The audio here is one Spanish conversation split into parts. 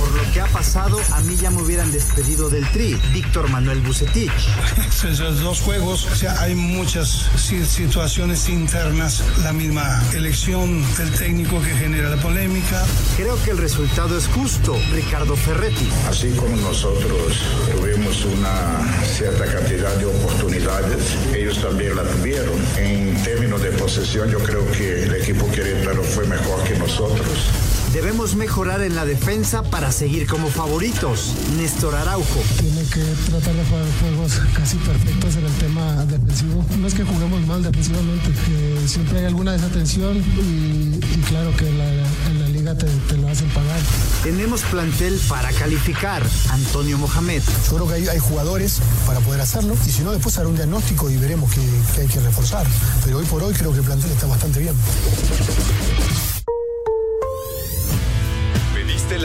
Por lo que ha pasado, a mí ya me hubieran despedido del Tri. Víctor Manuel Bucetich. Esos dos juegos, o sea, hay muchas situaciones internas, la misma elección del técnico que genera la polémica. Creo que el resultado es justo, Ricardo Ferretti. Así como nosotros tuvimos una cierta cantidad de oportunidades, ellos también la tuvieron. En términos de posesión, yo creo que el equipo querétaro fue mejor que nosotros. Debemos mejorar en la defensa para seguir como favoritos. Néstor Araujo. Tiene que tratar de jugar juegos casi perfectos en el tema defensivo. No es que juguemos mal defensivamente, siempre hay alguna desatención y, claro que en la liga te, lo hacen pagar. Tenemos plantel para calificar. Antonio Mohamed. Yo creo que hay, hay jugadores para poder hacerlo y si no, después hará un diagnóstico y veremos qué, qué hay que reforzar. Pero hoy por hoy creo que el plantel está bastante bien.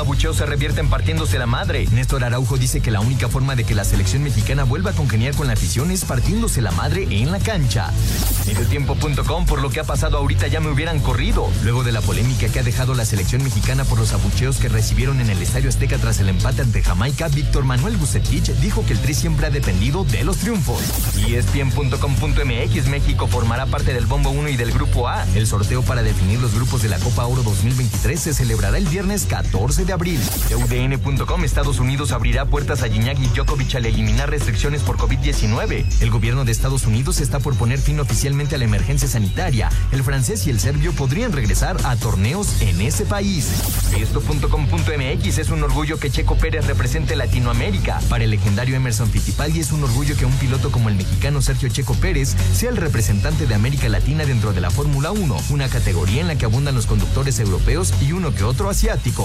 Abucheos se revierten partiéndose la madre. Néstor Araujo dice que la única forma de que la selección mexicana vuelva a congeniar con la afición es partiéndose la madre en la cancha. Mediotiempo.com, por lo que ha pasado ahorita ya me hubieran corrido. Luego de la polémica que ha dejado la selección mexicana por los abucheos que recibieron en el Estadio Azteca tras el empate ante Jamaica, Víctor Manuel Bucetich dijo que el Tri siempre ha dependido de los triunfos. ESPN.com.mx, México formará parte del Bombo 1 y del Grupo A. El sorteo para definir los grupos de la Copa Oro 2023 se celebrará el viernes 14 de abril. UDN.com Estados Unidos abrirá puertas a Gignac y Djokovic al eliminar restricciones por COVID-19. El gobierno de Estados Unidos está por poner fin oficialmente a la emergencia sanitaria. El francés y el serbio podrían regresar a torneos en ese país. Esto.com.mx es un orgullo que Checo Pérez represente Latinoamérica. Para el legendario Emerson Fittipaldi es un orgullo que un piloto como el mexicano Sergio Checo Pérez sea el representante de América Latina dentro de la Fórmula 1, una categoría en la que abundan los conductores europeos y uno que otro asiático.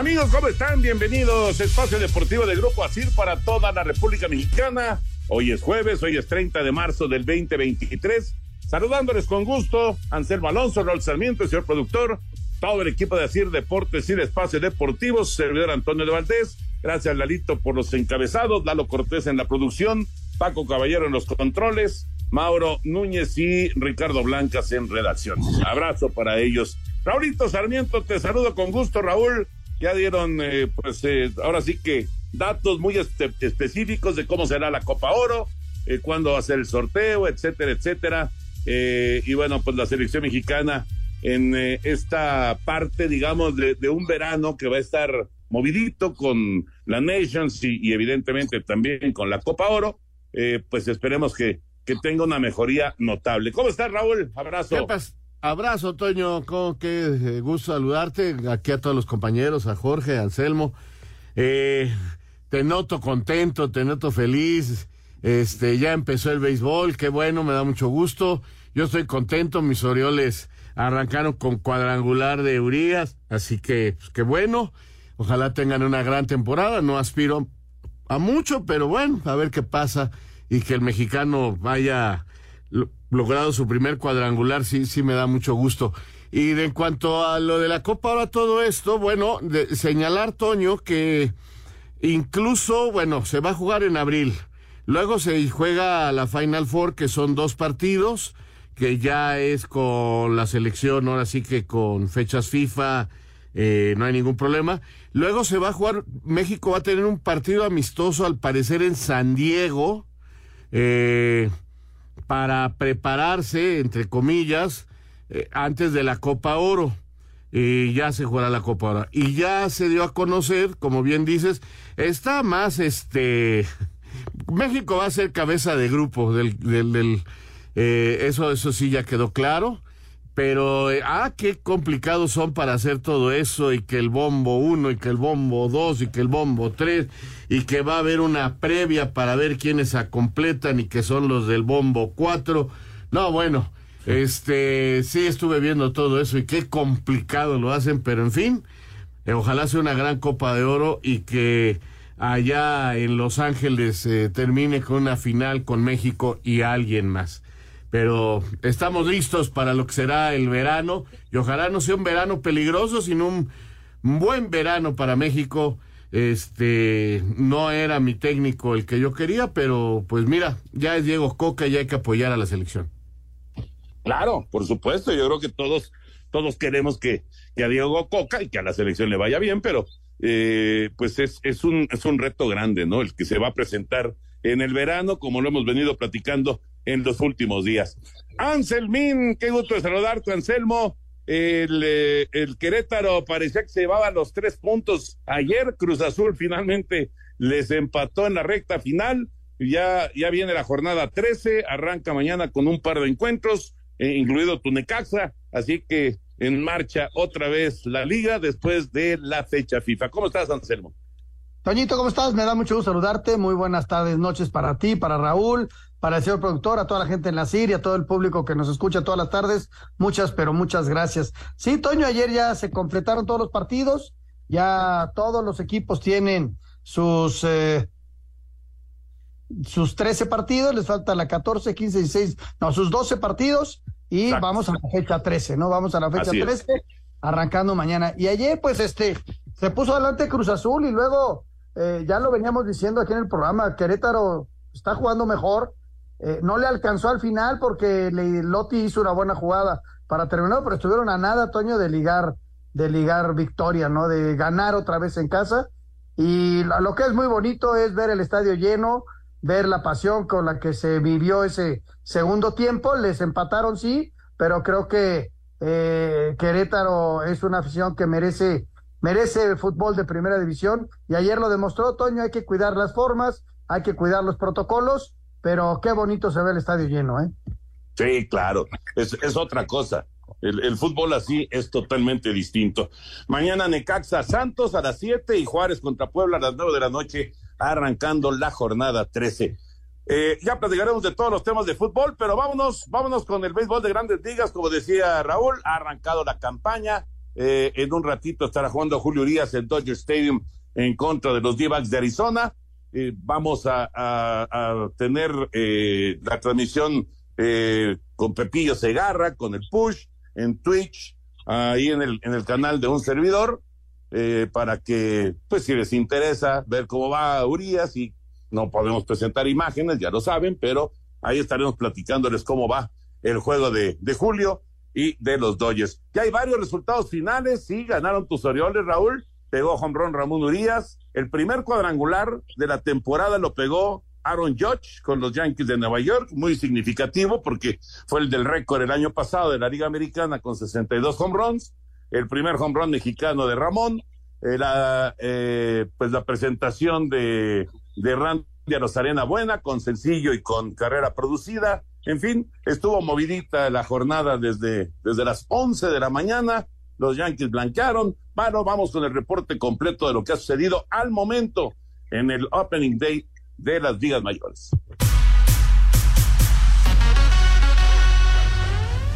Amigos, ¿cómo están? Bienvenidos. Espacio Deportivo de Grupo ASIR para toda la República Mexicana. Hoy es jueves, hoy es 30 de marzo del 2023. Saludándoles con gusto, Anselmo Alonso, Raúl Sarmiento, señor productor, todo el equipo de Asir Deportes y de Espacio Deportivo, servidor Antonio de Valdés. Gracias, Lalito, por los encabezados, Lalo Cortés en la producción, Paco Caballero en los controles, Mauro Núñez y Ricardo Blancas en redacción. Abrazo para ellos. Raulito Sarmiento, te saludo con gusto, Raúl. Ya dieron, eh, pues, eh, ahora sí que datos muy específicos de cómo será la Copa Oro, eh, cuándo va a ser el sorteo, etcétera, etcétera. Eh, y bueno, pues la selección mexicana en eh, esta parte, digamos, de, un verano que va a estar movidito con la Nations y, evidentemente también con la Copa Oro, eh, pues esperemos que, que tenga una mejoría notable. ¿Cómo estás, Raúl? Abrazo. Abrazo, Toño. qué gusto saludarte. Aquí a todos los compañeros, a Jorge, a Anselmo. te noto contento, te noto feliz. Este, ya empezó el béisbol, qué bueno, me da mucho gusto. Yo estoy contento, mis Orioles arrancaron con cuadrangular de Urias, así que pues, qué bueno. Ojalá tengan una gran temporada, no aspiro a mucho, pero bueno, a ver qué pasa y que el mexicano vaya logrado su primer cuadrangular, sí, sí me da mucho gusto. Y en cuanto a lo de la Copa, ahora todo esto, bueno, de señalar, Toño, que incluso, bueno, se va a jugar en abril. Luego se juega la Final Four, que son dos partidos, que ya es con la selección, ahora sí que con fechas FIFA, eh, no hay ningún problema. Luego se va a jugar, México va a tener un partido amistoso, al parecer, en San Diego, eh, para prepararse, entre comillas, eh, antes de la Copa Oro. Y ya se jugará la Copa Oro. Y ya se dio a conocer, como bien dices, está más este. México va a ser cabeza de grupo del, eh, eso, eso sí ya quedó claro. Pero, eh, ah, qué complicados son para hacer todo eso y que el bombo uno y que el bombo dos y que el bombo tres y que va a haber una previa para ver quiénes se completan y que son los del bombo cuatro. No, bueno, este, sí estuve viendo todo eso y qué complicado lo hacen, pero en fin, eh, ojalá sea una gran Copa de Oro y que allá en Los Ángeles eh, termine con una final con México y alguien más pero estamos listos para lo que será el verano y ojalá no sea un verano peligroso, sino un buen verano para México. Este no era mi técnico el que yo quería, pero pues mira, ya es Diego Coca y hay que apoyar a la selección. Claro, por supuesto, yo creo que todos todos queremos que, que a Diego Coca y que a la selección le vaya bien, pero eh, pues es, es, un, es un reto grande, ¿no? El que se va a presentar en el verano, como lo hemos venido platicando en los últimos días. Anselmín, qué gusto de saludarte, Anselmo. El, eh, el Querétaro parecía que se llevaba los tres puntos ayer. Cruz Azul finalmente les empató en la recta final. Ya, ya viene la jornada 13, arranca mañana con un par de encuentros, eh, incluido Tunecaxa. Así que en marcha otra vez la liga después de la fecha FIFA. ¿Cómo estás, Anselmo? Toñito, ¿cómo estás? Me da mucho gusto saludarte. Muy buenas tardes, noches para ti, para Raúl, para el señor productor, a toda la gente en la Siria, a todo el público que nos escucha todas las tardes. Muchas, pero muchas gracias. Sí, Toño, ayer ya se completaron todos los partidos. Ya todos los equipos tienen sus eh, sus 13 partidos, les falta la 14, 15, 16, no, sus 12 partidos y vamos a la fecha 13, ¿no? Vamos a la fecha 13, arrancando mañana. Y ayer, pues, este, se puso adelante Cruz Azul y luego eh, ya lo veníamos diciendo aquí en el programa, Querétaro está jugando mejor, eh, no le alcanzó al final porque Lotti hizo una buena jugada para terminar, pero estuvieron a nada, Toño, de ligar, de ligar victoria, ¿no? De ganar otra vez en casa. Y lo, que es muy bonito es ver el estadio lleno, ver la pasión con la que se vivió ese segundo tiempo. Les empataron, sí, pero creo que eh, Querétaro es una afición que merece merece fútbol de primera división y ayer lo demostró Toño, hay que cuidar las formas, hay que cuidar los protocolos, pero qué bonito se ve el estadio lleno, ¿eh? Sí, claro, es, es otra cosa. El, el, fútbol así es totalmente distinto. Mañana Necaxa Santos a las 7 y Juárez contra Puebla a las 9 de la noche, arrancando la jornada 13. Eh, ya platicaremos de todos los temas de fútbol, pero vámonos, vámonos con el béisbol de grandes ligas, como decía Raúl, ha arrancado la campaña, eh, en un ratito estará jugando Julio Urias en Dodger Stadium en contra de los d de Arizona. Eh, vamos a, tener eh, la transmisión eh, con Pepillo Segarra, con el push en Twitch, ahí en el, en el canal de un servidor, eh, para que, pues si les interesa ver cómo va Urias y no podemos presentar imágenes, ya lo saben, pero ahí estaremos platicándoles cómo va el juego de, de Julio y de los Dodgers. Ya hay varios resultados finales, sí, ganaron tus Orioles, Raúl, pegó home run Ramón Urias, el primer cuadrangular de la temporada lo pegó Aaron Judge con los Yankees de Nueva York, muy significativo porque fue el del récord el año pasado de la Liga Americana con 62 home runs, el primer home run mexicano de Ramón, eh, la, eh, pues la presentación de, de Randy Rosarena Buena con sencillo y con carrera producida, en fin, estuvo movidita la jornada desde, desde las 11 de la mañana. Los Yankees blanquearon. Bueno, vamos con el reporte completo de lo que ha sucedido al momento en el Opening Day de las ligas mayores.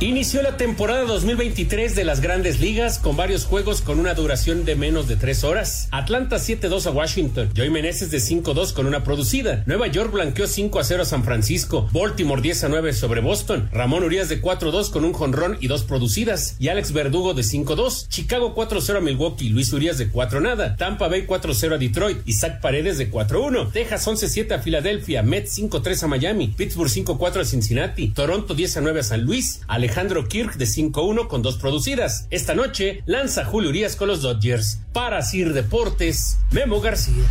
Inició la temporada 2023 de las grandes ligas con varios juegos con una duración de menos de tres horas. Atlanta 7-2 a Washington. Joey Meneses de 5-2 con una producida. Nueva York blanqueó 5-0 a San Francisco. Baltimore 10-9 sobre Boston. Ramón Urias de 4-2 con un jonrón y dos producidas. Y Alex Verdugo de 5-2. Chicago 4-0 a Milwaukee. Luis Urias de 4 nada. Tampa Bay 4-0 a Detroit. Isaac Paredes de 4-1. Texas 11-7 a Filadelfia. Mets 5-3 a Miami. Pittsburgh 5-4 a Cincinnati. Toronto 10-9 a San Luis. Alejandro Kirk de 5-1 con dos producidas. Esta noche lanza Julio Urias con los Dodgers. Para Sir Deportes, Memo García.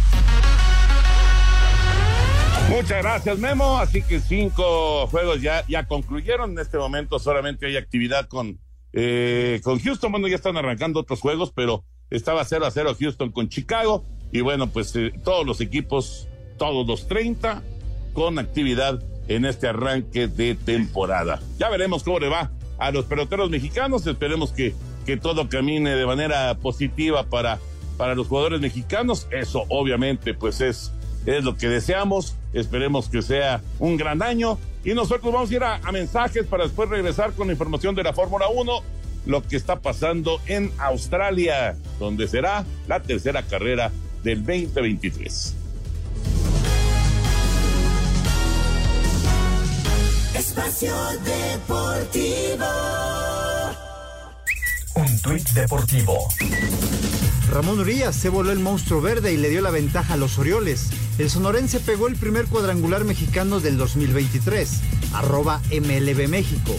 Muchas gracias, Memo. Así que cinco juegos ya, ya concluyeron. En este momento solamente hay actividad con, eh, con Houston. Bueno, ya están arrancando otros juegos, pero estaba 0 a 0 Houston con Chicago. Y bueno, pues eh, todos los equipos, todos los 30, con actividad en este arranque de temporada. Ya veremos cómo le va a los peloteros mexicanos. Esperemos que, que todo camine de manera positiva para, para los jugadores mexicanos. Eso obviamente pues es, es lo que deseamos. Esperemos que sea un gran año. Y nosotros vamos a ir a, a mensajes para después regresar con la información de la Fórmula 1. Lo que está pasando en Australia, donde será la tercera carrera del 2023. Espacio Deportivo. Un tuit deportivo. Ramón Urias se voló el monstruo verde y le dio la ventaja a los Orioles. El sonorense pegó el primer cuadrangular mexicano del 2023. Arroba MLB México.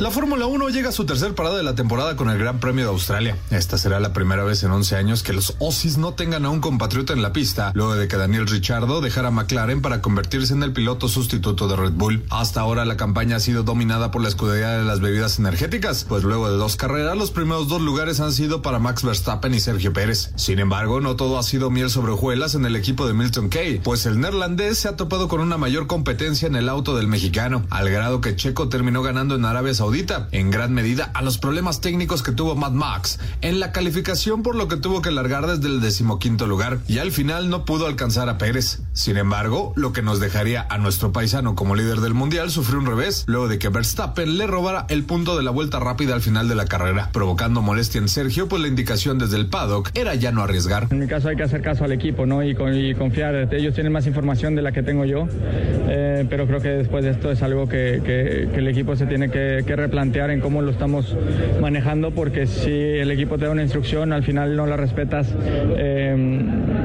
La Fórmula 1 llega a su tercer parada de la temporada con el Gran Premio de Australia. Esta será la primera vez en 11 años que los Aussies no tengan a un compatriota en la pista, luego de que Daniel Ricciardo dejara McLaren para convertirse en el piloto sustituto de Red Bull. Hasta ahora la campaña ha sido dominada por la escudería de las bebidas energéticas, pues luego de dos carreras los primeros dos lugares han sido para Max Verstappen y Sergio Pérez. Sin embargo, no todo ha sido miel sobre hojuelas en el equipo de Milton Key, pues el neerlandés se ha topado con una mayor competencia en el auto del mexicano, al grado que Checo terminó ganando en Arabia Saudita en gran medida a los problemas técnicos que tuvo Mad Max en la calificación por lo que tuvo que largar desde el decimoquinto lugar y al final no pudo alcanzar a Pérez. Sin embargo, lo que nos dejaría a nuestro paisano como líder del mundial sufrió un revés luego de que Verstappen le robara el punto de la vuelta rápida al final de la carrera, provocando molestia en Sergio pues la indicación desde el paddock era ya no arriesgar. En mi caso hay que hacer caso al equipo ¿no? y, confiar, ellos tienen más información de la que tengo yo, eh, pero creo que después de esto es algo que, el equipo se tiene que, que replantear en cómo lo estamos manejando, porque si el equipo te da una instrucción, al final no la respetas, eh,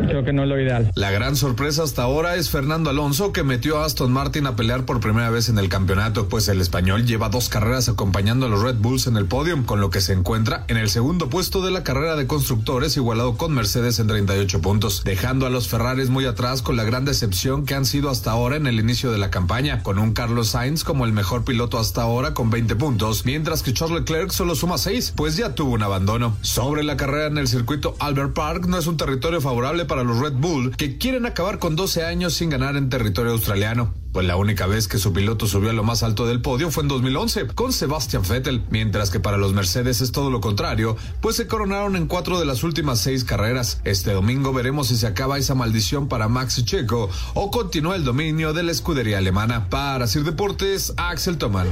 creo que no es lo ideal. La gran sorpresa hasta ahora es Fernando Alonso, que metió a Aston Martin a pelear por primera vez en el campeonato, pues el español lleva dos carreras acompañando a los Red Bulls en el podio, con lo que se encuentra en el segundo puesto de la carrera de constructores, igualado con Mercedes en 38 puntos, dejando a los Ferraris muy atrás con la gran decepción que han sido hasta ahora en el inicio de la campaña, con un Carlos Sainz como el mejor piloto hasta ahora con 20 puntos, mientras que Charles Leclerc solo suma 6, pues ya tuvo un abandono. Sobre la carrera en el circuito Albert Park no es un territorio favorable para los Red Bull, que quieren acabar con 12 años sin ganar en territorio australiano. Pues la única vez que su piloto subió a lo más alto del podio fue en 2011 con Sebastian Vettel, mientras que para los Mercedes es todo lo contrario, pues se coronaron en cuatro de las últimas seis carreras. Este domingo veremos si se acaba esa maldición para Max Checo o continúa el dominio de la escudería alemana. Para Sir Deportes, Axel Toman.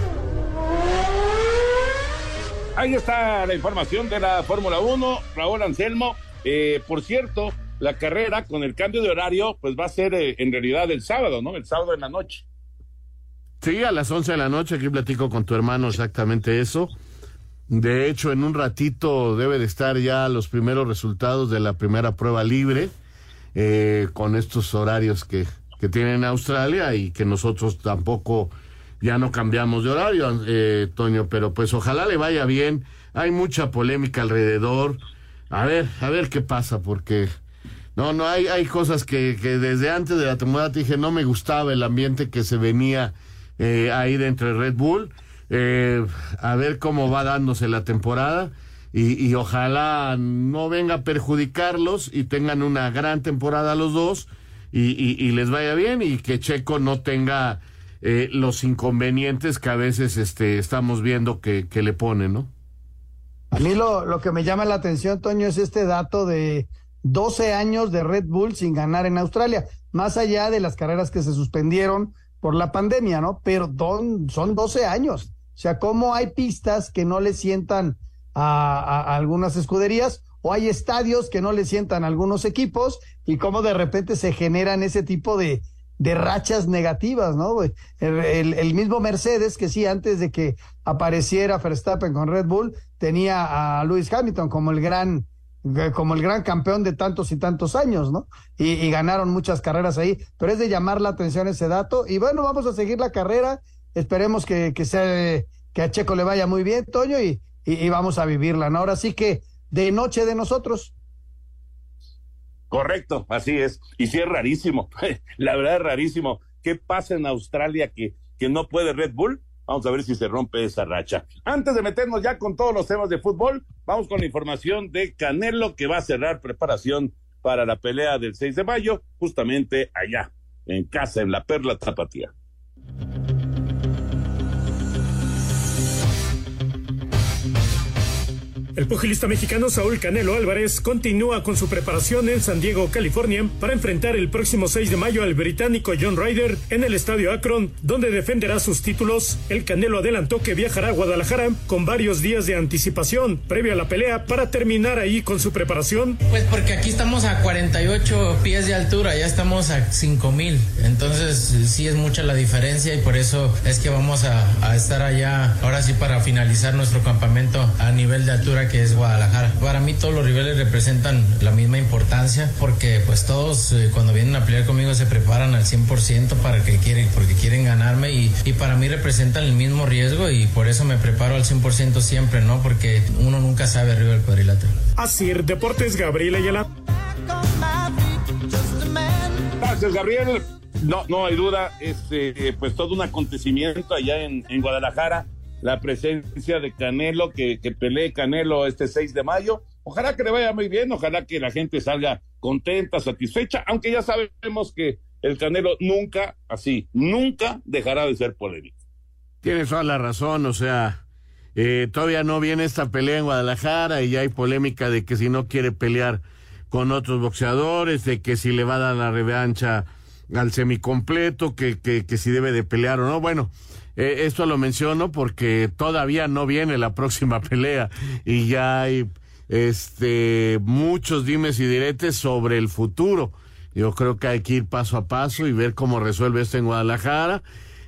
Ahí está la información de la Fórmula 1, Raúl Anselmo. Eh, por cierto, la carrera con el cambio de horario, pues va a ser eh, en realidad el sábado, ¿no? El sábado en la noche. Sí, a las 11 de la noche, aquí platico con tu hermano exactamente eso. De hecho, en un ratito debe de estar ya los primeros resultados de la primera prueba libre, eh, con estos horarios que, que tienen Australia y que nosotros tampoco ya no cambiamos de horario, eh, Toño, pero pues ojalá le vaya bien. Hay mucha polémica alrededor. A ver, a ver qué pasa, porque no, no, hay, hay cosas que, que desde antes de la temporada te dije no me gustaba el ambiente que se venía eh, ahí dentro de Red Bull. Eh, a ver cómo va dándose la temporada y, y, ojalá no venga a perjudicarlos y tengan una gran temporada los dos y, les vaya bien y que Checo no tenga eh, los inconvenientes que a veces este, estamos viendo que, que le ponen, ¿no? A mí lo, lo que me llama la atención, Toño, es este dato de 12 años de Red Bull sin ganar en Australia. más allá de las carreras que se suspendieron por la pandemia, ¿no? Pero son 12 años. O sea, ¿cómo hay pistas que no le sientan a, algunas escuderías o hay estadios que no le sientan a algunos equipos y cómo de repente se generan ese tipo de, de rachas negativas, ¿no? El, mismo Mercedes, que sí, antes de que apareciera Verstappen con Red Bull, tenía a Lewis Hamilton como el gran, como el gran campeón de tantos y tantos años, ¿no? Y, ganaron muchas carreras ahí, pero es de llamar la atención ese dato. Y bueno, vamos a seguir la carrera, esperemos que, que, sea, que a Checo le vaya muy bien, Toño, y, y, vamos a vivirla, ¿no? Ahora sí que de noche de nosotros. Correcto, así es. Y sí es rarísimo, la verdad es rarísimo. ¿Qué pasa en Australia que, que no puede Red Bull? Vamos a ver si se rompe esa racha. Antes de meternos ya con todos los temas de fútbol, vamos con la información de Canelo que va a cerrar preparación para la pelea del 6 de mayo, justamente allá, en casa, en la Perla Tapatía. El pugilista mexicano Saúl Canelo Álvarez continúa con su preparación en San Diego, California, para enfrentar el próximo 6 de mayo al británico John Ryder en el estadio Akron, donde defenderá sus títulos. El Canelo adelantó que viajará a Guadalajara con varios días de anticipación previo a la pelea para terminar ahí con su preparación. Pues porque aquí estamos a 48 pies de altura, ya estamos a 5000, entonces sí es mucha la diferencia y por eso es que vamos a, a estar allá ahora sí para finalizar nuestro campamento a nivel de altura que es Guadalajara. Para mí todos los rivales representan la misma importancia porque pues todos eh, cuando vienen a pelear conmigo se preparan al 100% para que quieren, porque quieren ganarme y, y, para mí representan el mismo riesgo y por eso me preparo al 100% siempre, ¿no? Porque uno nunca sabe arriba del cuadrilátero. Así, Deportes Gabriel Ayala. Gracias, Gabriel. No, no hay duda, este, pues todo un acontecimiento allá en, en Guadalajara la presencia de Canelo, que, que pelee Canelo este 6 de mayo. Ojalá que le vaya muy bien, ojalá que la gente salga contenta, satisfecha, aunque ya sabemos que el Canelo nunca, así, nunca dejará de ser polémico. Tienes toda la razón, o sea, eh, todavía no viene esta pelea en Guadalajara y ya hay polémica de que si no quiere pelear con otros boxeadores, de que si le va a dar la revancha al semicompleto, que, que, que si debe de pelear o no. Bueno, eh, esto lo menciono porque todavía no viene la próxima pelea y ya hay este muchos dimes y diretes sobre el futuro. Yo creo que hay que ir paso a paso y ver cómo resuelve esto en Guadalajara.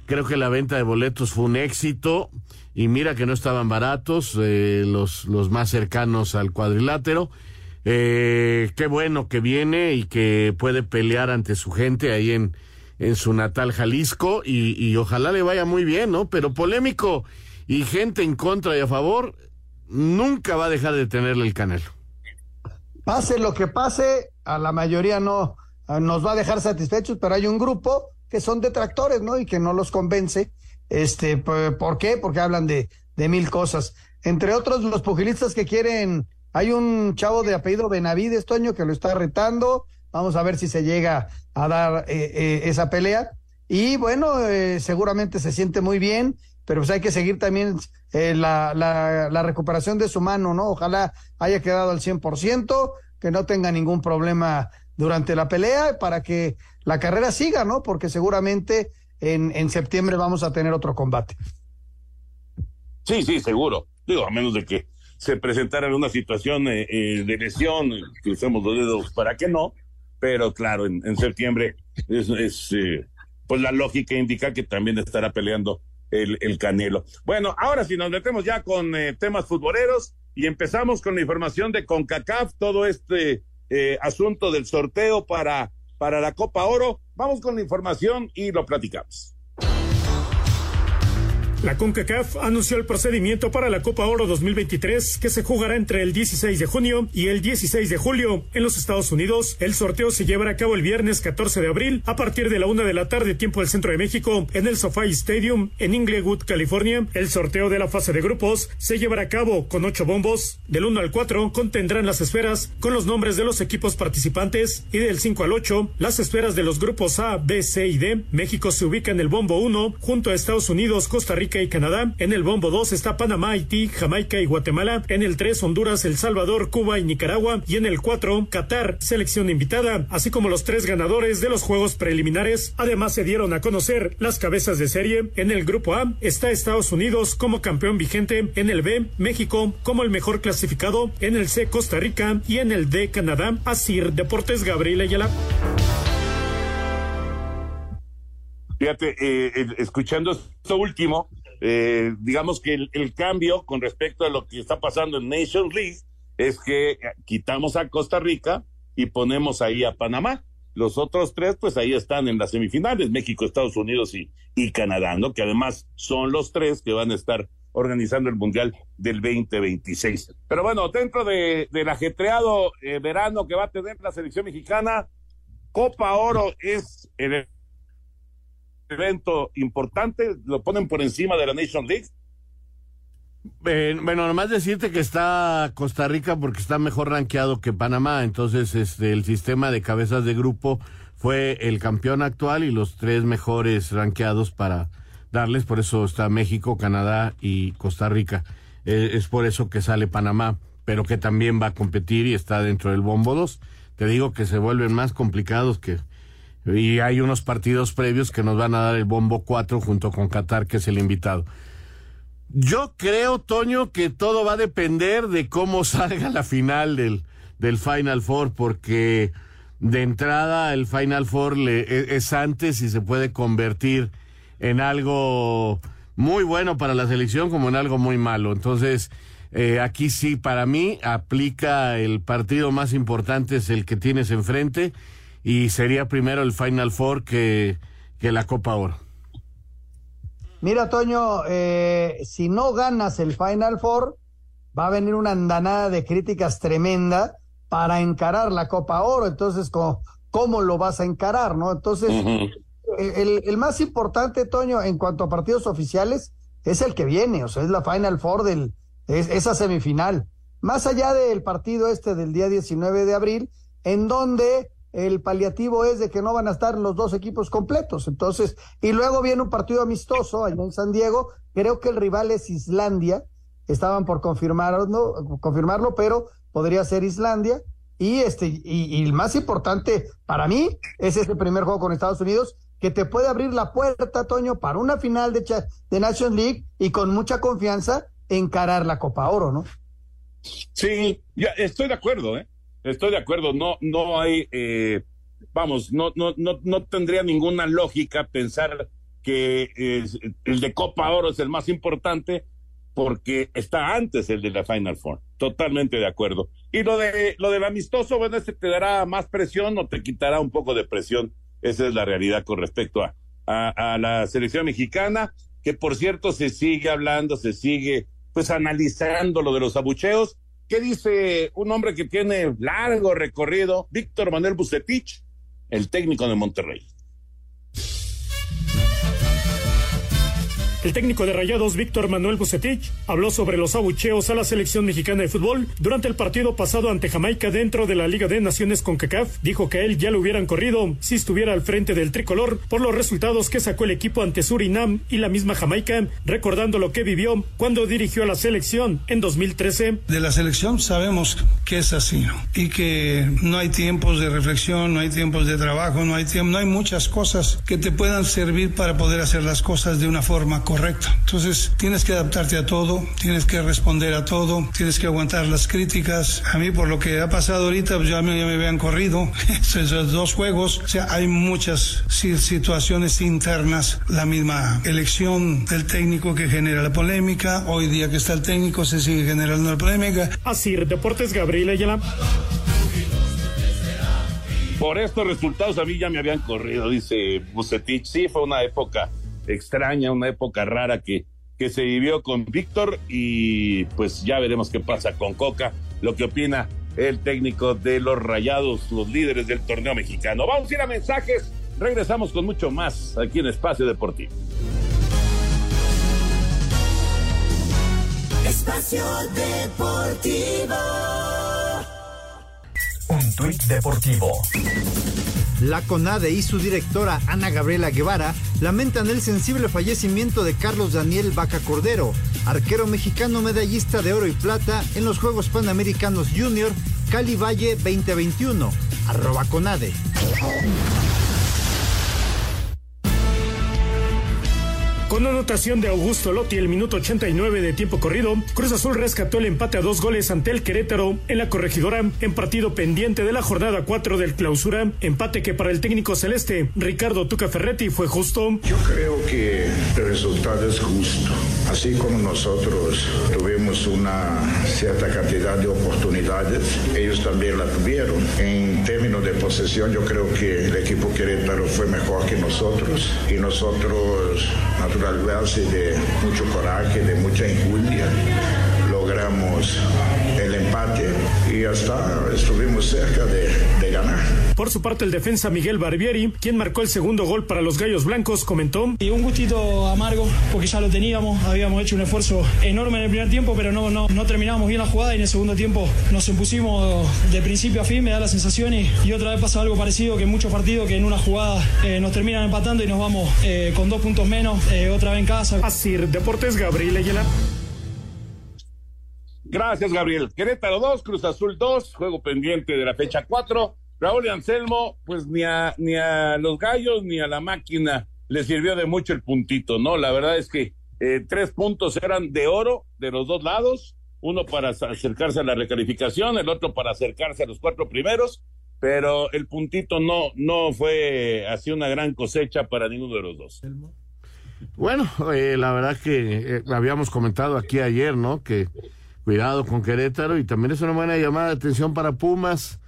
Creo que la venta de boletos fue un éxito y mira que no estaban baratos eh, los, los más cercanos al cuadrilátero. Eh, qué bueno que viene y que puede pelear ante su gente ahí en, en su natal Jalisco y, ojalá le vaya muy bien, ¿no? Pero polémico y gente en contra y a favor, nunca va a dejar de tenerle el canelo. Pase lo que pase, a la mayoría no nos va a dejar satisfechos, pero hay un grupo que son detractores, ¿no? Y que no los convence. Este, ¿por qué? Porque hablan de, de mil cosas. Entre otros, los pugilistas que quieren, hay un chavo de apellido Benavides, Toño, que lo está retando, Vamos a ver si se llega a dar eh, eh, esa pelea. Y bueno, eh, seguramente se siente muy bien, pero pues hay que seguir también la, la, recuperación de su mano, ¿no? Ojalá haya quedado al 100%, que no tenga ningún problema durante la pelea para que la carrera siga, ¿no? Porque seguramente en, en septiembre vamos a tener otro combate. Sí, sí, seguro. Digo, a menos de que se presentara alguna situación de lesión, que usemos los dedos para que no, pero claro, en, septiembre es, eh, pues la lógica indica que también estará peleando el, el Canelo. Bueno, ahora sí nos metemos ya con eh, temas futboleros y empezamos con la información de CONCACAF, todo este eh, asunto del sorteo para, para la Copa Oro. Vamos con la información y lo platicamos. La CONCACAF anunció el procedimiento para la Copa Oro 2023 que se jugará entre el 16 de junio y el 16 de julio en los Estados Unidos. El sorteo se llevará a cabo el viernes 14 de abril a partir de la una de la tarde tiempo del centro de México en el SoFi Stadium en Inglewood, California. El sorteo de la fase de grupos se llevará a cabo con ocho bombos. Del 1 al 4 contendrán las esferas con los nombres de los equipos participantes y del 5 al 8 las esferas de los grupos A, B, C y D. México se ubica en el bombo 1 junto a Estados Unidos, Costa Rica Rica y Canadá. En el bombo 2 está Panamá, Haití, Jamaica y Guatemala. En el 3 Honduras, El Salvador, Cuba y Nicaragua. Y en el 4 Qatar, selección invitada, así como los tres ganadores de los juegos preliminares. Además se dieron a conocer las cabezas de serie. En el grupo A está Estados Unidos como campeón vigente. En el B, México como el mejor clasificado. En el C, Costa Rica. Y en el D, Canadá. Asir Deportes Gabriel Ayala. Fíjate, eh, escuchando esto último, eh, digamos que el, cambio con respecto a lo que está pasando en Nations League es que quitamos a Costa Rica y ponemos ahí a Panamá. Los otros tres, pues ahí están en las semifinales, México, Estados Unidos y, y Canadá, ¿no? Que además son los tres que van a estar organizando el Mundial del 2026. Pero bueno, dentro de, del ajetreado eh, verano que va a tener la selección mexicana, Copa Oro es el evento importante, lo ponen por encima de la Nation League. bueno, nomás decirte que está Costa Rica porque está mejor rankeado que Panamá, entonces este, el sistema de cabezas de grupo fue el campeón actual y los tres mejores rankeados para darles, por eso está México, Canadá y Costa Rica. Eh, es por eso que sale Panamá, pero que también va a competir y está dentro del bombo 2. Te digo que se vuelven más complicados que y hay unos partidos previos que nos van a dar el bombo 4 junto con Qatar, que es el invitado. Yo creo, Toño, que todo va a depender de cómo salga la final del, del Final Four, porque de entrada el Final Four le, e, es antes y se puede convertir en algo muy bueno para la selección como en algo muy malo. Entonces, eh, aquí sí, para mí, aplica el partido más importante, es el que tienes enfrente y sería primero el Final Four que, que la Copa Oro. Mira, Toño, eh, si no ganas el Final Four, va a venir una andanada de críticas tremenda para encarar la Copa Oro. Entonces, ¿cómo, cómo lo vas a encarar, no? Entonces, el, el, más importante, Toño, en cuanto a partidos oficiales, es el que viene, o sea, es la Final Four del, es, esa semifinal. Más allá del partido este del día 19 de abril, en donde el paliativo es de que no van a estar los dos equipos completos. Entonces, y luego viene un partido amistoso allá en San Diego. Creo que el rival es Islandia. Estaban por confirmarlo, confirmarlo pero podría ser Islandia. Y este, y, el más importante para mí es ese primer juego con Estados Unidos, que te puede abrir la puerta, Toño, para una final de, de Nations League y con mucha confianza encarar la Copa Oro, ¿no? Sí, ya estoy de acuerdo, ¿eh? Estoy de acuerdo, no, no hay, eh, vamos, no, no, no, no tendría ninguna lógica pensar que el de Copa Oro es el más importante porque está antes el de la Final Four. Totalmente de acuerdo. Y lo de lo del amistoso, bueno, este te dará más presión o te quitará un poco de presión. Esa es la realidad con respecto a, a, a la selección mexicana, que por cierto se sigue hablando, se sigue pues analizando lo de los abucheos ¿Qué dice un hombre que tiene largo recorrido, Víctor Manuel Bucetich, el técnico de Monterrey? El técnico de Rayados, Víctor Manuel Bucetich, habló sobre los abucheos a la selección mexicana de fútbol durante el partido pasado ante Jamaica dentro de la Liga de Naciones con CACAF. Dijo que a él ya lo hubieran corrido si estuviera al frente del tricolor por los resultados que sacó el equipo ante Surinam y la misma Jamaica, recordando lo que vivió cuando dirigió a la selección en 2013. De la selección sabemos que es así y que no hay tiempos de reflexión, no hay tiempos de trabajo, no hay tiempo, no hay muchas cosas que te puedan servir para poder hacer las cosas de una forma correcto. Entonces tienes que adaptarte a todo, tienes que responder a todo, tienes que aguantar las críticas. A mí por lo que ha pasado ahorita, pues ya me, ya me habían corrido esos dos juegos. O sea, hay muchas situaciones internas. La misma elección del técnico que genera la polémica. Hoy día que está el técnico se sigue generando la polémica. Así, Deportes Gabriel Ayala. Por estos resultados a mí ya me habían corrido, dice Bucetich. Sí, fue una época extraña, una época rara que, que se vivió con Víctor y pues ya veremos qué pasa con Coca, lo que opina el técnico de los Rayados, los líderes del torneo mexicano. Vamos a ir a mensajes, regresamos con mucho más aquí en Espacio Deportivo. Espacio Deportivo. Un tuit deportivo. La CONADE y su directora Ana Gabriela Guevara lamentan el sensible fallecimiento de Carlos Daniel Vaca Cordero, arquero mexicano medallista de oro y plata en los Juegos Panamericanos Junior Cali Valle 2021. Arroba CONADE. Con anotación de Augusto Lotti el minuto 89 de tiempo corrido, Cruz Azul rescató el empate a dos goles ante el Querétaro en la corregidora en partido pendiente de la jornada 4 del clausura, empate que para el técnico celeste Ricardo Tuca Ferretti fue justo. Yo creo que el resultado es justo. Así como nosotros tuvimos una cierta cantidad de oportunidades, ellos también la tuvieron. En términos de posesión, yo creo que el equipo Querétaro fue mejor que nosotros y nosotros, naturalmente, de mucho coraje, de mucha injuria, logramos el empate y hasta estuvimos cerca de, de, ganar. Por su parte, el defensa Miguel Barbieri, quien marcó el segundo gol para los Gallos Blancos, comentó. Y un gustito amargo, porque ya lo teníamos, habíamos hecho un esfuerzo enorme en el primer tiempo, pero no, no, no terminamos bien la jugada y en el segundo tiempo nos impusimos de principio a fin, me da la sensación y, y otra vez pasa algo parecido que en muchos partidos que en una jugada eh, nos terminan empatando y nos vamos eh, con dos puntos menos, eh, otra vez en casa. Así, Deportes Gabriel Ayala. Gracias, Gabriel. Querétaro 2, Cruz Azul 2, juego pendiente de la fecha 4. Raúl y Anselmo, pues ni a, ni a los gallos ni a la máquina le sirvió de mucho el puntito, ¿no? La verdad es que eh, tres puntos eran de oro de los dos lados, uno para acercarse a la recalificación, el otro para acercarse a los cuatro primeros, pero el puntito no, no fue así una gran cosecha para ninguno de los dos. Bueno, eh, la verdad que eh, habíamos comentado aquí ayer, ¿no? Que cuidado con Querétaro y también es una buena llamada de atención para Pumas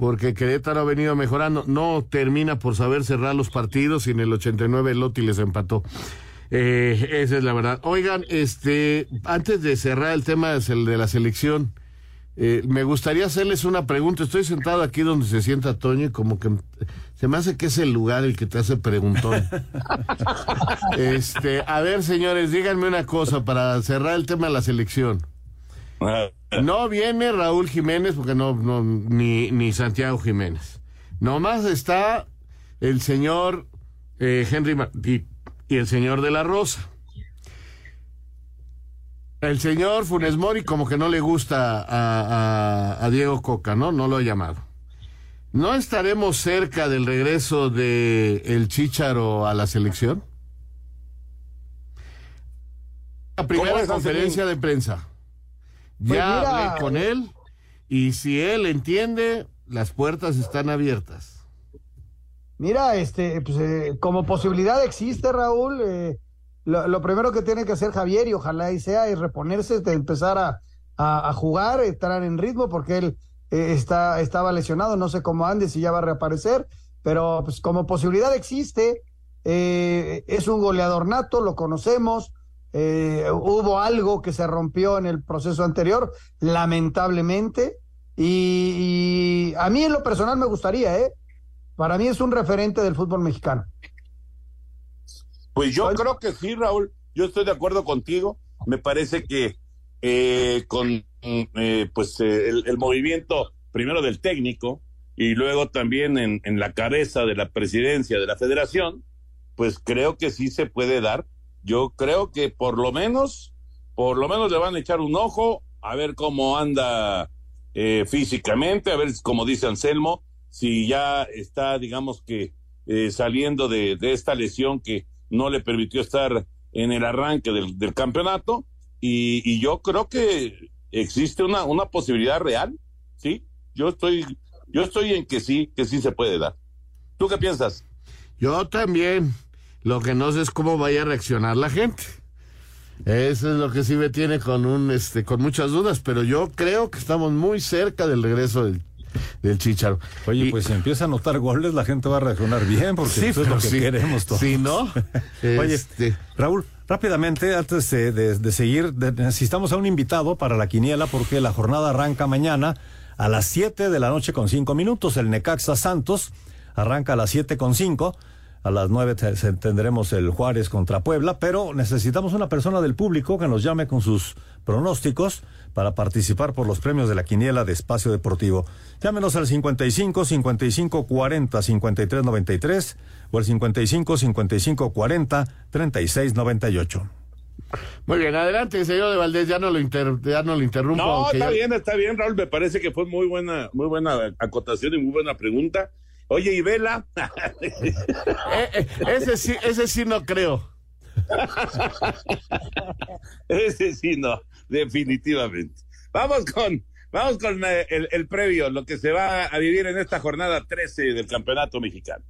porque Querétaro ha venido mejorando, no termina por saber cerrar los partidos y en el 89 Lotti les empató. Eh, esa es la verdad. Oigan, este, antes de cerrar el tema de la selección, eh, me gustaría hacerles una pregunta. Estoy sentado aquí donde se sienta Toño y como que se me hace que es el lugar el que te hace preguntón. este, a ver, señores, díganme una cosa para cerrar el tema de la selección. No viene Raúl Jiménez porque no, no ni, ni Santiago Jiménez. Nomás está el señor eh, Henry y, y, el señor de la Rosa. El señor Funes Mori como que no le gusta a, a, a Diego Coca, ¿no? No lo ha llamado. ¿No estaremos cerca del regreso de el Chícharo a la selección? La primera conferencia de prensa. Pues Ya hablé con él y si él entiende, las puertas están abiertas. Mira, este, pues, eh, como posibilidad existe, Raúl. Eh, lo, lo, primero que tiene que hacer Javier, y ojalá y sea, es reponerse, de empezar a, a, a jugar, estar en ritmo, porque él eh, está, estaba lesionado, no sé cómo ande, si ya va a reaparecer, pero pues como posibilidad existe. eh, es un goleador nato, lo conocemos. Eh, hubo algo que se rompió en el proceso anterior, lamentablemente, y, y, a mí en lo personal me gustaría, ¿eh? Para mí es un referente del fútbol mexicano. Pues yo creo que sí, Raúl, yo estoy de acuerdo contigo, me parece que eh, con eh, pues el, el, movimiento primero del técnico y luego también en, en la cabeza de la presidencia de la federación, pues creo que sí se puede dar yo creo que por lo menos, por lo menos le van a echar un ojo a ver cómo anda eh, físicamente, a ver, como dice Anselmo, si ya está, digamos que, eh, saliendo de, de, esta lesión que no le permitió estar en el arranque del, del campeonato. Y, y, yo creo que existe una, una posibilidad real, ¿sí? Yo estoy, yo estoy en que sí, que sí se puede dar. ¿Tú qué piensas? Yo también. Lo que no sé es cómo vaya a reaccionar la gente. Eso es lo que sí me tiene con un este con muchas dudas, pero yo creo que estamos muy cerca del regreso del, del Chicharo. Oye, y, pues si empieza a anotar goles, la gente va a reaccionar bien, porque sí, eso es lo que sí, queremos todos. Sí, ¿no? Oye, este... Raúl, rápidamente, antes de, de, de seguir, de, necesitamos a un invitado para la quiniela, porque la jornada arranca mañana a las 7 de la noche con 5 minutos. El Necaxa Santos arranca a las 7 con 5. A las 9 tendremos el Juárez contra Puebla, pero necesitamos una persona del público que nos llame con sus pronósticos para participar por los premios de la quiniela de Espacio Deportivo. Llámenos al 55 55 40 53 93 o al 55 55 40 36 98. Muy bien, adelante, señor de Valdés, ya no lo, ya no lo interrumpo. No, está bien, está bien, Raúl, me parece que fue muy buena, muy buena acotación y muy buena pregunta. Oye, ¿y Vela? Eh, eh, ese, sí, ese sí no creo. ese sí no, definitivamente. Vamos con, vamos con eh, el, el previo, lo que se va a vivir en esta jornada 13 del Campeonato Mexicano.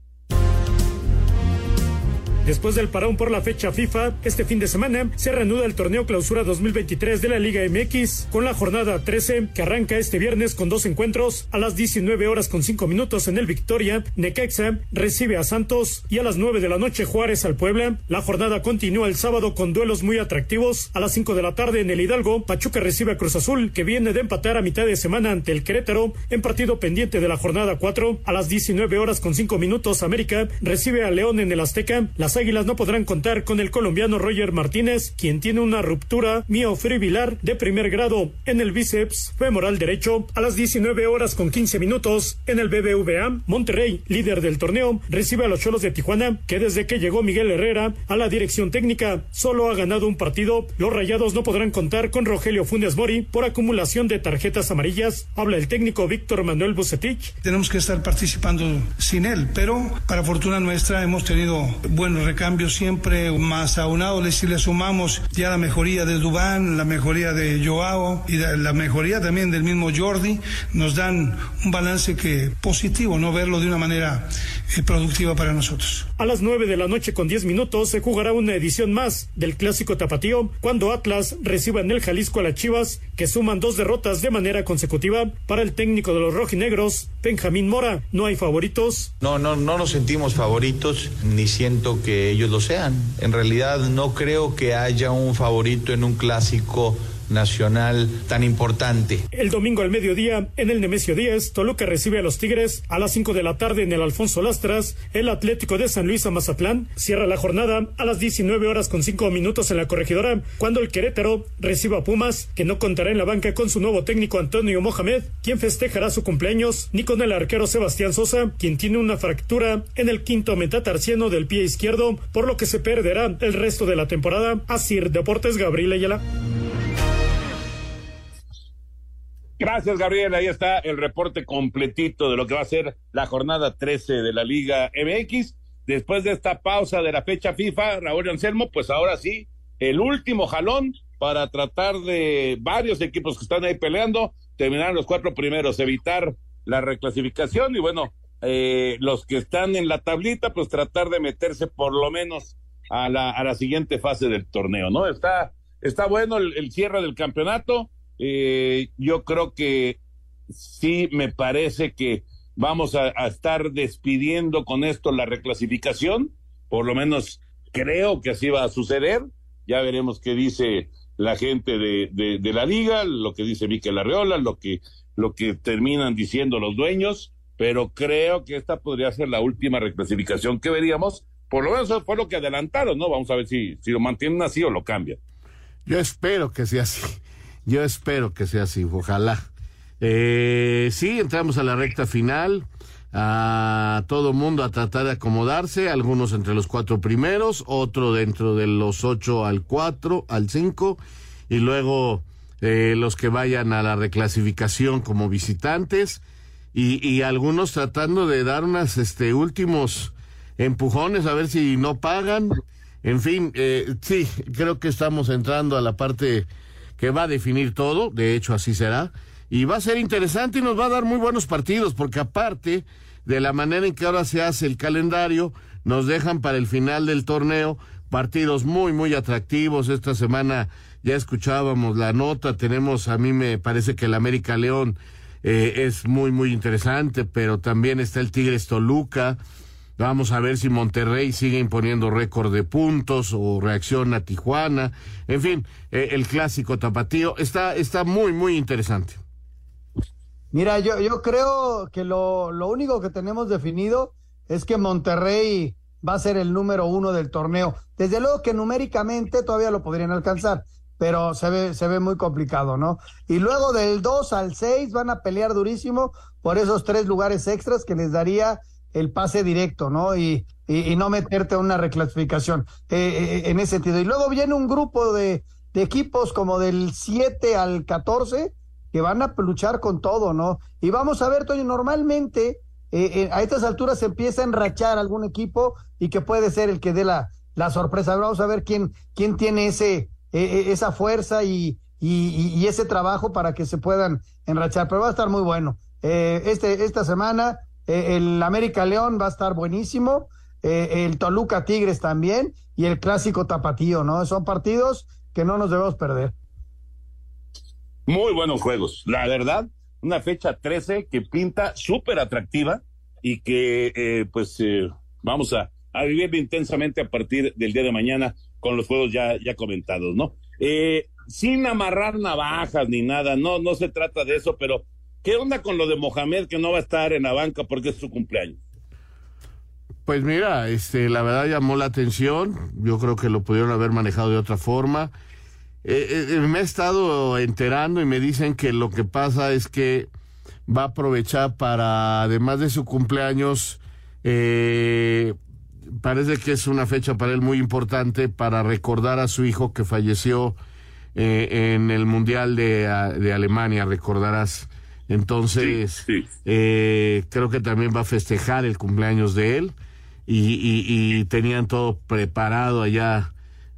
Después del parón por la fecha FIFA, este fin de semana se reanuda el torneo clausura 2023 de la Liga MX con la jornada 13 que arranca este viernes con dos encuentros a las 19 horas con 5 minutos en el Victoria, Necaxa recibe a Santos y a las 9 de la noche Juárez al Puebla. La jornada continúa el sábado con duelos muy atractivos. A las 5 de la tarde en el Hidalgo, Pachuca recibe a Cruz Azul que viene de empatar a mitad de semana ante el Querétaro en partido pendiente de la jornada 4. A las 19 horas con 5 minutos América recibe a León en el Azteca. Las Águilas no podrán contar con el colombiano Roger Martínez, quien tiene una ruptura miofibrilar de primer grado en el bíceps femoral derecho. A las 19 horas con 15 minutos en el BBVA, Monterrey, líder del torneo, recibe a los Cholos de Tijuana, que desde que llegó Miguel Herrera a la dirección técnica solo ha ganado un partido. Los Rayados no podrán contar con Rogelio Funes Mori por acumulación de tarjetas amarillas. Habla el técnico Víctor Manuel Bucetich. Tenemos que estar participando sin él, pero para fortuna nuestra hemos tenido buenos recambios siempre, más aunado si le sumamos ya la mejoría de Dubán, la mejoría de Joao y la mejoría también del mismo Jordi, nos dan un balance que positivo, no verlo de una manera eh, productiva para nosotros. A las 9 de la noche con 10 minutos se jugará una edición más del clásico tapatío cuando Atlas reciba en el Jalisco a las Chivas que suman dos derrotas de manera consecutiva para el técnico de los rojinegros, Benjamín Mora. No hay favoritos. No, no, no nos sentimos favoritos ni siento que ellos lo sean. En realidad no creo que haya un favorito en un clásico nacional tan importante. El domingo al mediodía, en el Nemesio 10, Toluca recibe a los Tigres. A las 5 de la tarde en el Alfonso Lastras, el Atlético de San Luis a Mazatlán cierra la jornada a las 19 horas con 5 minutos en la corregidora, cuando el Querétaro reciba a Pumas, que no contará en la banca con su nuevo técnico Antonio Mohamed, quien festejará su cumpleaños, ni con el arquero Sebastián Sosa, quien tiene una fractura en el quinto metatarsiano del pie izquierdo, por lo que se perderá el resto de la temporada. Asir Deportes Gabriel Ayala. Gracias, Gabriel. Ahí está el reporte completito de lo que va a ser la jornada 13 de la Liga MX. Después de esta pausa de la fecha FIFA, Raúl Anselmo, pues ahora sí, el último jalón para tratar de varios equipos que están ahí peleando, terminar los cuatro primeros, evitar la reclasificación y bueno, eh, los que están en la tablita, pues tratar de meterse por lo menos a la, a la siguiente fase del torneo, ¿no? Está, está bueno el, el cierre del campeonato eh, yo creo que sí me parece que vamos a, estar despidiendo con esto la reclasificación, por lo menos creo que así va a suceder, ya veremos qué dice la gente de, de, la liga, lo que dice Miquel Arreola, lo que, lo que terminan diciendo los dueños, pero creo que esta podría ser la última reclasificación que veríamos, por lo menos fue lo que adelantaron, ¿no? Vamos a ver si, si lo mantienen así o lo cambian. Yo espero que sea así. Yo espero que sea así, ojalá. Eh, sí, entramos a la recta final. A todo mundo a tratar de acomodarse, algunos entre los cuatro primeros, otro dentro de los ocho al cuatro, al cinco, y luego eh, los que vayan a la reclasificación como visitantes, y, y algunos tratando de dar unos este, últimos empujones a ver si no pagan. En fin, eh, sí, creo que estamos entrando a la parte que va a definir todo, de hecho así será, y va a ser interesante y nos va a dar muy buenos partidos, porque aparte de la manera en que ahora se hace el calendario, nos dejan para el final del torneo partidos muy, muy atractivos. Esta semana ya escuchábamos la nota, tenemos, a mí me parece que el América León eh, es muy, muy interesante, pero también está el Tigres Toluca, Vamos a ver si Monterrey sigue imponiendo récord de puntos o reacciona Tijuana. En fin, eh, el clásico tapatío está, está muy, muy interesante. Mira, yo, yo creo que lo, lo único que tenemos definido es que Monterrey va a ser el número uno del torneo. Desde luego que numéricamente todavía lo podrían alcanzar, pero se ve, se ve muy complicado, ¿no? Y luego del 2 al 6 van a pelear durísimo por esos tres lugares extras que les daría el pase directo, ¿no? Y, y, no meterte a una reclasificación eh, eh, en ese sentido. Y luego viene un grupo de, de equipos como del 7 al 14 que van a luchar con todo, ¿no? Y vamos a ver, Toño, normalmente eh, a estas alturas se empieza a enrachar algún equipo y que puede ser el que dé la, la sorpresa. Vamos a ver quién, quién tiene ese, esa fuerza y, y, ese trabajo para que se puedan enrachar. Pero va a estar muy bueno. este, esta semana eh, el América León va a estar buenísimo, eh, el Toluca Tigres también y el clásico Tapatío, ¿no? Son partidos que no nos debemos perder. Muy buenos juegos, la verdad, una fecha 13 que pinta súper atractiva y que eh, pues vamos a, vivir intensamente a partir del día de mañana con los juegos ya, ya comentados, ¿no? sin amarrar navajas ni nada, no, no se trata de eso, pero ¿Qué onda con lo de Mohamed que no va a estar en la banca porque es su cumpleaños? Pues mira, este, la verdad llamó la atención. Yo creo que lo pudieron haber manejado de otra forma. Eh, eh, me he estado enterando y me dicen que lo que pasa es que va a aprovechar para, además de su cumpleaños, eh, parece que es una fecha para él muy importante para recordar a su hijo que falleció en el Mundial de, de Alemania, recordarás. Entonces, Eh, creo que también va a festejar el cumpleaños de él y, tenían todo preparado allá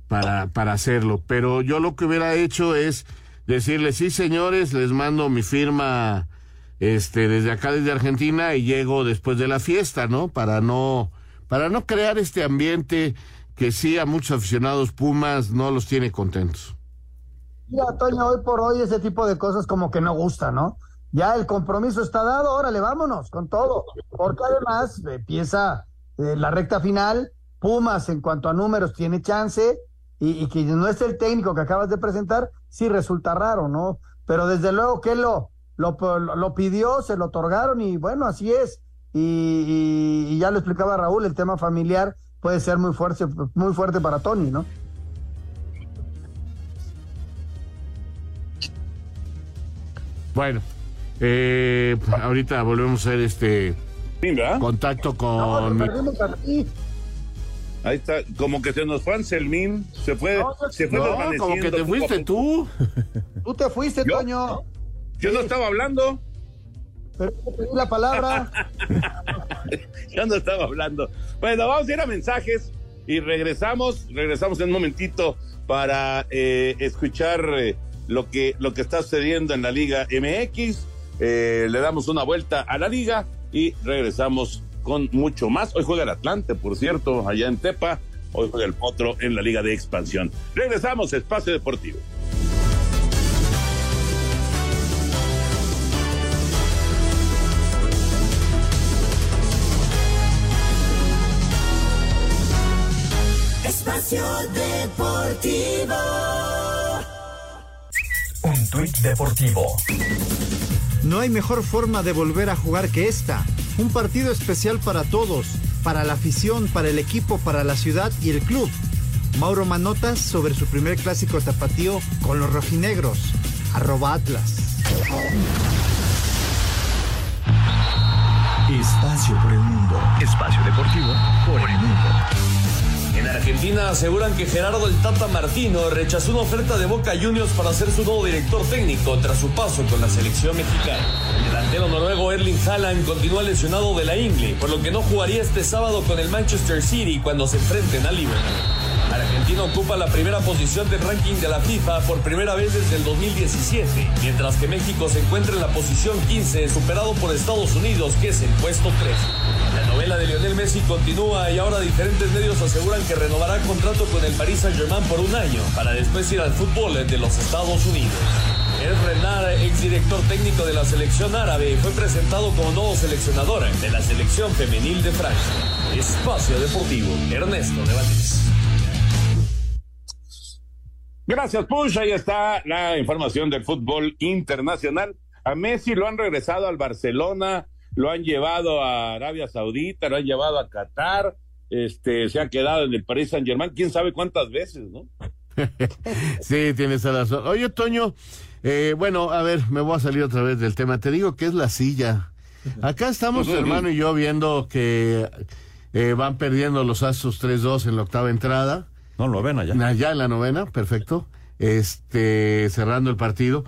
para, para hacerlo. Pero yo lo que hubiera hecho es decirle, sí, señores, les mando mi firma este, desde acá, desde Argentina, y llego después de la fiesta, ¿no? Para no, para no crear este ambiente que sí a muchos aficionados Pumas no los tiene contentos. Mira, Toño, hoy por hoy ese tipo de cosas como que no gusta, ¿no? Ya el compromiso está dado, órale, vámonos con todo, porque además empieza eh, la recta final, Pumas en cuanto a números tiene chance y, que no es el técnico que acabas de presentar, sí resulta raro, ¿no? Pero desde luego que lo, lo, lo pidió, se lo otorgaron y bueno, así es. Y, y, ya lo explicaba Raúl, el tema familiar puede ser muy fuerte, muy fuerte para Tony, ¿no? Bueno, eh, ahorita volvemos a hacer este contacto con. Ahí está, como que se nos fue Anselmín, se fue, se fue no, como que te fuiste tú. Tú te fuiste, Toño. Yo no estaba hablando. Pero te pedí la palabra. yo no estaba hablando. Bueno, vamos a ir a mensajes y regresamos, regresamos en un momentito para eh, escuchar eh, lo que lo que está sucediendo en la Liga MX eh, le damos una vuelta a la liga y regresamos con mucho más. Hoy juega el Atlante, por cierto, allá en Tepa. Hoy juega el Potro en la Liga de Expansión. Regresamos, Espacio Deportivo. Espacio Deportivo. Un tuit deportivo. No hay mejor forma de volver a jugar que esta. Un partido especial para todos, para la afición, para el equipo, para la ciudad y el club. Mauro Manotas sobre su primer clásico tapatío con los rojinegros. Arroba Atlas. Espacio por el mundo. Espacio deportivo por el mundo. En Argentina aseguran que Gerardo el Tata Martino rechazó una oferta de Boca Juniors para ser su nuevo director técnico tras su paso con la selección mexicana. El delantero noruego Erling Haaland continúa lesionado de la ingle, por lo que no jugaría este sábado con el Manchester City cuando se enfrenten a Liverpool. Argentina ocupa la primera posición del ranking de la FIFA por primera vez desde el 2017, mientras que México se encuentra en la posición 15, superado por Estados Unidos, que es el puesto 3. La novela de Lionel Messi continúa y ahora diferentes medios aseguran que renovará contrato con el Paris Saint-Germain por un año, para después ir al fútbol de los Estados Unidos. El Renard, exdirector técnico de la selección árabe, fue presentado como nuevo seleccionador de la selección femenil de Francia. Espacio Deportivo, Ernesto de Gracias, Push. Ahí está la información del fútbol internacional. A Messi lo han regresado al Barcelona, lo han llevado a Arabia Saudita, lo han llevado a Qatar. este, se ha quedado en el Paris Saint Germain, quién sabe cuántas veces, ¿no? sí, tienes razón. Oye, Toño, eh, bueno, a ver, me voy a salir otra vez del tema. Te digo que es la silla. Acá estamos, hermano y yo, viendo que eh, van perdiendo los Astros 3-2 en la octava entrada. No, novena ya. Ya en la novena, perfecto. Este, cerrando el partido.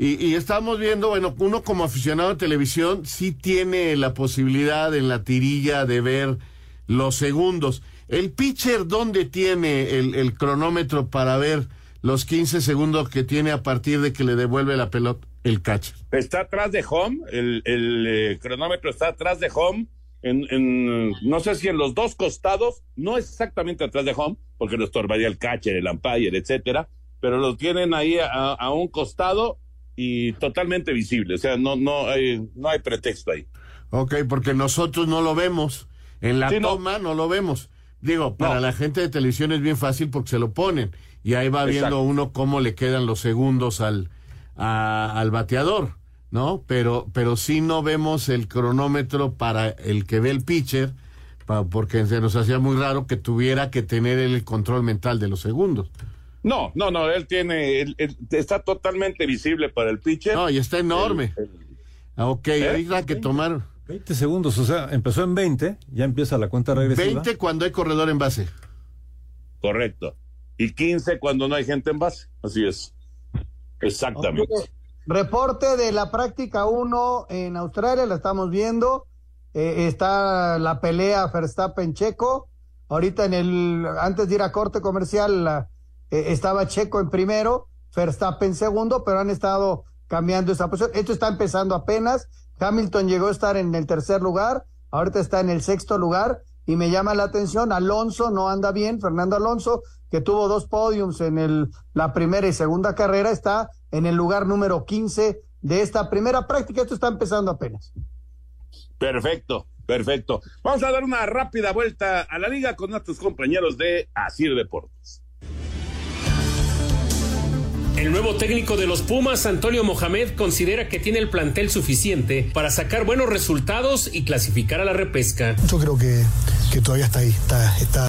Y, y, estamos viendo, bueno, uno como aficionado a televisión sí tiene la posibilidad en la tirilla de ver los segundos. ¿El pitcher dónde tiene el, cronómetro para ver los 15 segundos que tiene a partir de que le devuelve la pelota el catcher? Está atrás de home, el, eh, cronómetro está atrás de home. En, en, no sé si en los dos costados, no exactamente atrás de home, porque lo estorbaría el catcher, el umpire, etcétera, pero lo tienen ahí a un costado y totalmente visible, o sea, no, no, hay, no hay pretexto ahí. Ok, porque nosotros no lo vemos, en la sí, toma no. no. lo vemos. Digo, para no. la gente de televisión es bien fácil porque se lo ponen y ahí va viendo Exacto. uno cómo le quedan los segundos al, a, al bateador, ¿no? Pero, pero sí no vemos el cronómetro para el que ve el pitcher, pa, porque se nos hacía muy raro que tuviera que tener el control mental de los segundos. No, no, no, él tiene, él, él está totalmente visible para el pitcher. No, y está enorme. El, el... Ok, ¿Eh? ahí hay que tomar. 20 segundos, o sea, empezó en 20, ya empieza la cuenta regresiva. 20 cuando hay corredor en base. Correcto. Y 15 cuando no hay gente en base. Así es. Exactamente. Okay. Reporte de la práctica 1 en Australia, la estamos viendo. Eh, está la pelea Verstappen-Checo. Ahorita en el, antes de ir a corte comercial, la, eh, estaba Checo en primero, Verstappen segundo, pero han estado cambiando esa posición. Esto está empezando apenas. Hamilton llegó a estar en el tercer lugar, ahorita está en el sexto lugar y me llama la atención, Alonso no anda bien, Fernando Alonso, que tuvo dos podiums en la primera y segunda carrera, está en el lugar número 15 de esta primera práctica, esto está empezando apenas. Perfecto, perfecto. Vamos a dar una rápida vuelta a la liga con nuestros compañeros de Asir Deportes. El nuevo técnico de los Pumas, Antonio Mohamed, considera que tiene el plantel suficiente para sacar buenos resultados y clasificar a la repesca. Yo creo que, todavía está ahí, está, está